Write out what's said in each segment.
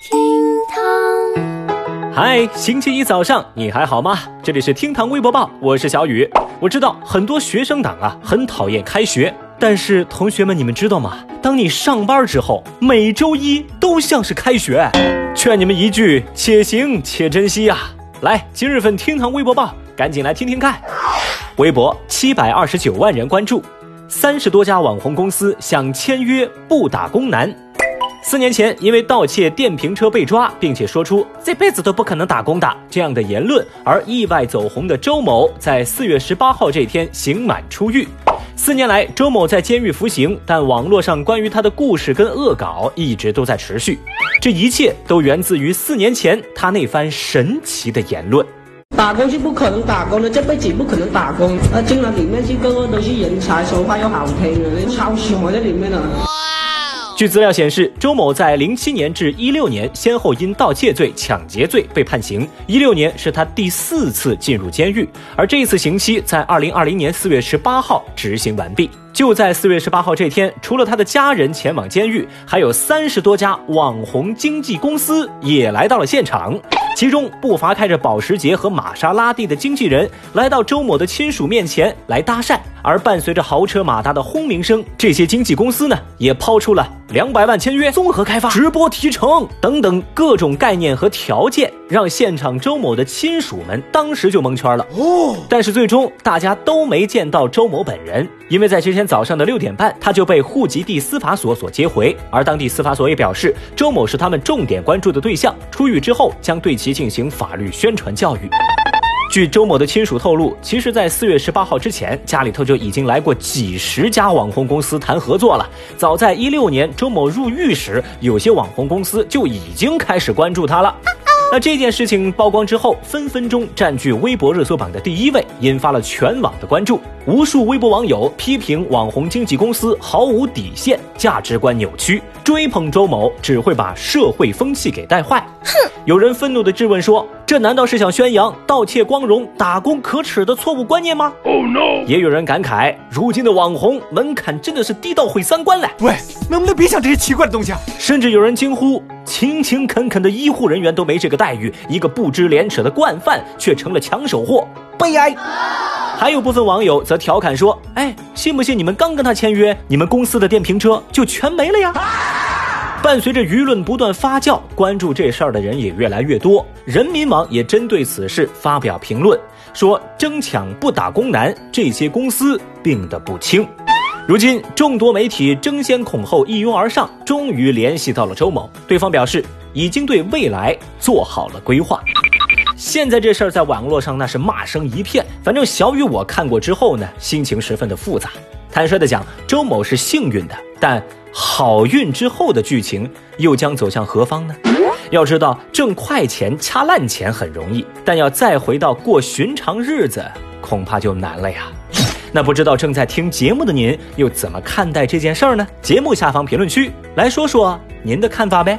厅堂，嗨，星期一早上你还好吗？这里是厅堂微博报，我是小雨。我知道很多学生党啊很讨厌开学，但是同学们你们知道吗？当你上班之后，每周一都像是开学。劝你们一句，且行且珍惜呀！来，今日份厅堂微博报，赶紧来听听看。微博七百二十九万人关注，三十多家网红公司想签约不打工男。四年前，因为盗窃电瓶车被抓，并且说出这辈子都不可能打工的这样的言论而意外走红的周某，在四月十八号这天刑满出狱。四年来，周某在监狱服刑，但网络上关于他的故事跟恶搞一直都在持续。这一切都源自于四年前他那番神奇的言论。打工是不可能打工的，这辈子不可能打工。那进了里面去，个个都是人才，说话又好听，人超喜欢在里面的。据资料显示，周某在零七年至一六年先后因盗窃罪、抢劫罪被判刑。一六年是他第四次进入监狱，而这一次刑期在二零二零年四月十八号执行完毕。就在四月十八号这天，除了他的家人前往监狱，还有三十多家网红经纪公司也来到了现场。其中不乏开着保时捷和玛莎拉蒂的经纪人来到周某的亲属面前来搭讪，而伴随着豪车马达的轰鸣声，这些经纪公司呢也抛出了两百万签约、综合开发、直播提成等等各种概念和条件，让现场周某的亲属们当时就蒙圈了。哦，但是最终大家都没见到周某本人，因为在这天早上的六点半，他就被户籍地司法所所接回，而当地司法所也表示，周某是他们重点关注的对象，出狱之后将对其进行法律宣传教育。据周某的亲属透露，其实，在四月十八号之前，家里头就已经来过几十家网红公司谈合作了。早在一六年，周某入狱时，有些网红公司就已经开始关注他了。那这件事情曝光之后，分分钟占据微博热搜榜的第一位，引发了全网的关注。无数微博网友批评网红经纪公司毫无底线，价值观扭曲，追捧周某只会把社会风气给带坏。哼！有人愤怒地质问说：“这难道是想宣扬盗窃光荣、打工可耻的错误观念吗？”Oh no！也有人感慨：“如今的网红门槛真的是低到毁三观了。”喂，能不能别想这些奇怪的东西啊？甚至有人惊呼：“勤勤恳恳的医护人员都没这个待遇，一个不知廉耻的惯犯却成了抢手货，悲哀！”还有部分网友则调侃说：“哎，信不信你们刚跟他签约，你们公司的电瓶车就全没了呀？”伴随着舆论不断发酵，关注这事儿的人也越来越多。人民网也针对此事发表评论，说争抢不打工难，这些公司病得不轻。如今众多媒体争先恐后，一拥而上，终于联系到了周某。对方表示已经对未来做好了规划。现在这事儿在网络上那是骂声一片，反正小雨我看过之后呢，心情十分的复杂。坦率的讲，周某是幸运的，但好运之后的剧情又将走向何方呢？要知道，挣快钱、掐烂钱很容易，但要再回到过寻常日子，恐怕就难了呀。那不知道正在听节目的您又怎么看待这件事儿呢？节目下方评论区来说说您的看法呗。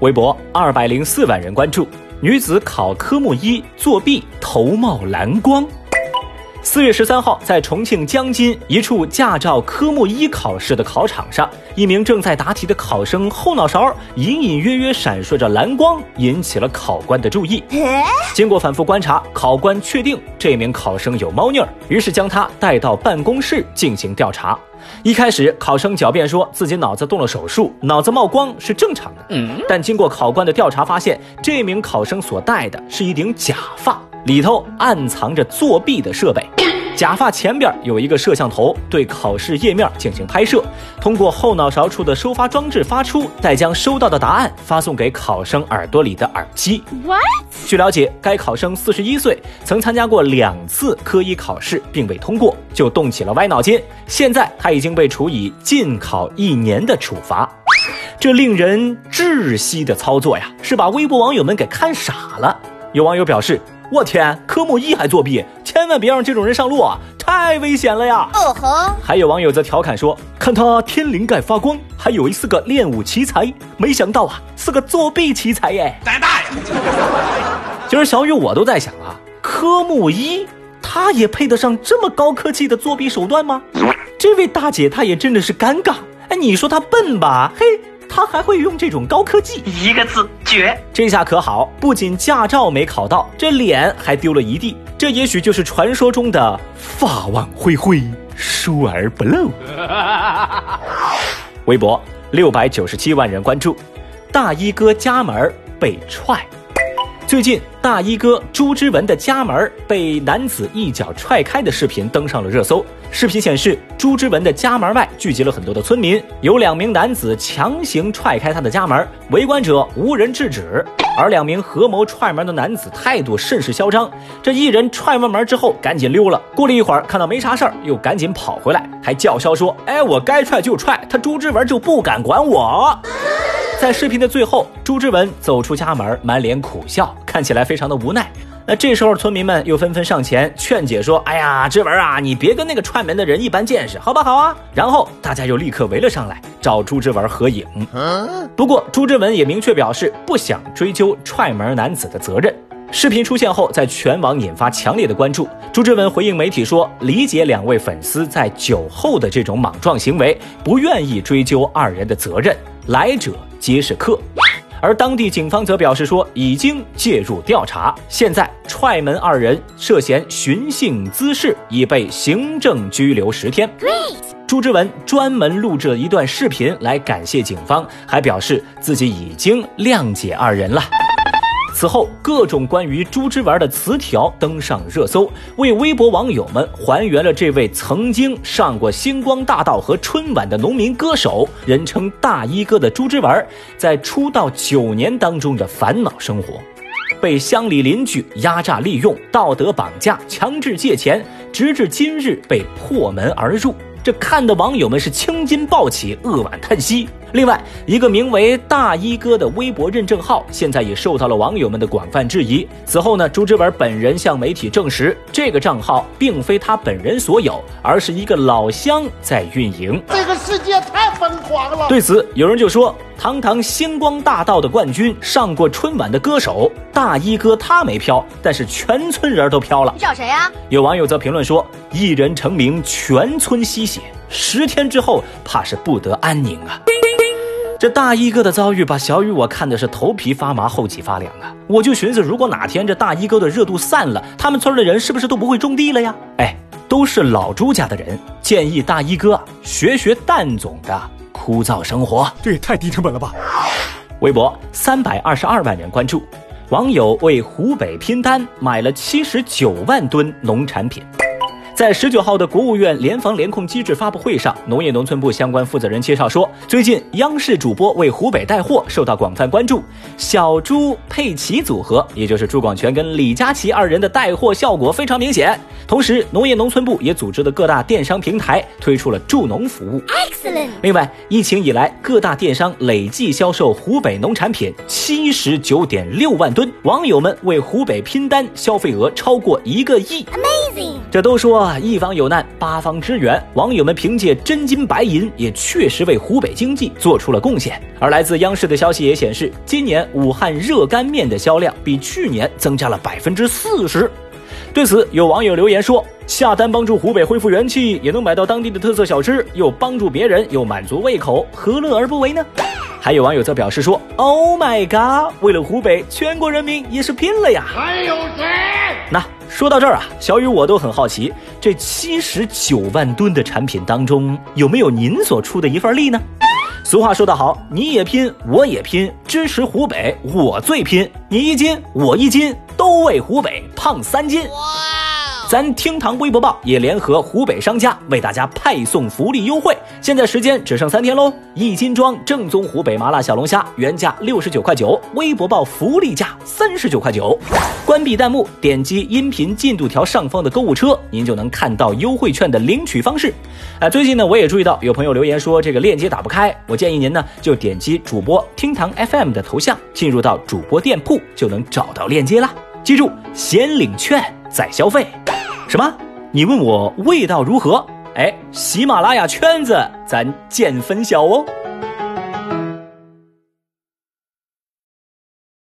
微博二百零四万人关注。女子考科目一作弊，头冒蓝光。四月十三号，在重庆江津一处驾照科目一考试的考场上，一名正在答题的考生后脑勺隐隐约约闪烁着蓝光，引起了考官的注意。经过反复观察，考官确定这名考生有猫腻儿，于是将他带到办公室进行调查。一开始，考生狡辩说自己脑子动了手术，脑子冒光是正常的。嗯，但经过考官的调查，发现这名考生所戴的是一顶假发，里头暗藏着作弊的设备。假发前边有一个摄像头，对考试页面进行拍摄，通过后脑勺处的收发装置发出，再将收到的答案发送给考生耳朵里的耳机。What？据了解，该考生四十一岁，曾参加过两次科一考试，并未通过，就动起了歪脑筋。现在他已经被处以禁考一年的处罚。这令人窒息的操作呀，是把微博网友们给看傻了。有网友表示。我天，科目一还作弊，千万别让这种人上路啊，太危险了呀！哦吼！还有网友则调侃说：“看他天灵盖发光，还以为是个练武奇才，没想到啊，是个作弊奇才耶！”胆大呀！其实小雨我都在想啊，科目一他也配得上这么高科技的作弊手段吗？这位大姐她也真的是尴尬。哎，你说她笨吧？嘿。他还会用这种高科技，一个字绝。这下可好，不仅驾照没考到，这脸还丢了一地。这也许就是传说中的法网恢恢，疏而不漏。微博六百九十七万人关注，大衣哥家门被踹。最近，大衣哥朱之文的家门被男子一脚踹开的视频登上了热搜。视频显示，朱之文的家门外聚集了很多的村民，有两名男子强行踹开他的家门，围观者无人制止。而两名合谋踹门的男子态度甚是嚣张，这一人踹完门之后赶紧溜了。过了一会儿，看到没啥事儿，又赶紧跑回来，还叫嚣说：“哎，我该踹就踹，他朱之文就不敢管我。”在视频的最后，朱之文走出家门，满脸苦笑，看起来非常的无奈。那这时候，村民们又纷纷上前劝解说：“哎呀，志文啊，你别跟那个踹门的人一般见识，好不，好啊。”然后大家又立刻围了上来，找朱之文合影。不过，朱之文也明确表示不想追究踹门男子的责任。视频出现后，在全网引发强烈的关注。朱之文回应媒体说：“理解两位粉丝在酒后的这种莽撞行为，不愿意追究二人的责任。”来者皆是客，而当地警方则表示说已经介入调查，现在踹门二人涉嫌寻衅滋事，已被行政拘留十天。朱之文专门录制了一段视频来感谢警方，还表示自己已经谅解二人了。此后，各种关于朱之文的词条登上热搜，为微博网友们还原了这位曾经上过星光大道和春晚的农民歌手，人称“大衣哥”的朱之文，在出道九年当中的烦恼生活，被乡里邻居压榨利用、道德绑架、强制借钱，直至今日被破门而入。这看的网友们是青筋暴起，扼腕叹息。另外，一个名为“大衣哥”的微博认证号，现在也受到了网友们的广泛质疑。此后呢，朱之文本人向媒体证实，这个账号并非他本人所有，而是一个老乡在运营。这个世界太疯狂了。对此，有人就说：“堂堂星光大道的冠军，上过春晚的歌手大衣哥，他没飘，但是全村人都飘了。你找谁呀？”有网友则评论说：“一人成名，全村吸血。”十天之后，怕是不得安宁啊！这大衣哥的遭遇把小雨我看的是头皮发麻，后脊发凉啊！我就寻思，如果哪天这大衣哥的热度散了，他们村的人是不是都不会种地了呀？哎，都是老朱家的人，建议大衣哥学学蛋总的枯燥生活。这也太低成本了吧！微博三百二十二万人关注，网友为湖北拼单买了七十九万吨农产品。在十九号的国务院联防联控机制发布会上，农业农村部相关负责人介绍说，最近央视主播为湖北带货受到广泛关注，小猪佩奇组合，也就是朱广权跟李佳琦二人的带货效果非常明显。同时，农业农村部也组织了各大电商平台推出了助农服务。Excellent。另外，疫情以来，各大电商累计销售湖北农产品七十九点六万吨，网友们为湖北拼单，消费额超过一个亿。Amazing。这都说一方有难，八方支援，网友们凭借真金白银，也确实为湖北经济做出了贡献。而来自央视的消息也显示，今年武汉热干面的销量比去年增加了百分之四十。对此，有网友留言说：“下单帮助湖北恢复元气，也能买到当地的特色小吃，又帮助别人，又满足胃口，何乐而不为呢？”还有网友则表示说：“Oh my god！为了湖北，全国人民也是拼了呀！”还有谁？那说到这儿啊，小雨我都很好奇，这七十九万吨的产品当中，有没有您所出的一份力呢？俗话说得好，你也拼，我也拼，支持湖北，我最拼。你一斤，我一斤，都为湖北胖三斤。咱厅堂微博报也联合湖北商家为大家派送福利优惠，现在时间只剩三天喽！一斤装正宗湖北麻辣小龙虾原价六十九块九，微博报福利价三十九块九。关闭弹幕，点击音频进度条上方的购物车，您就能看到优惠券的领取方式。啊，最近呢，我也注意到有朋友留言说这个链接打不开，我建议您呢就点击主播厅堂 FM 的头像，进入到主播店铺就能找到链接啦。记住，先领券在消费。什么？你问我味道如何？哎，喜马拉雅圈子咱见分晓哦。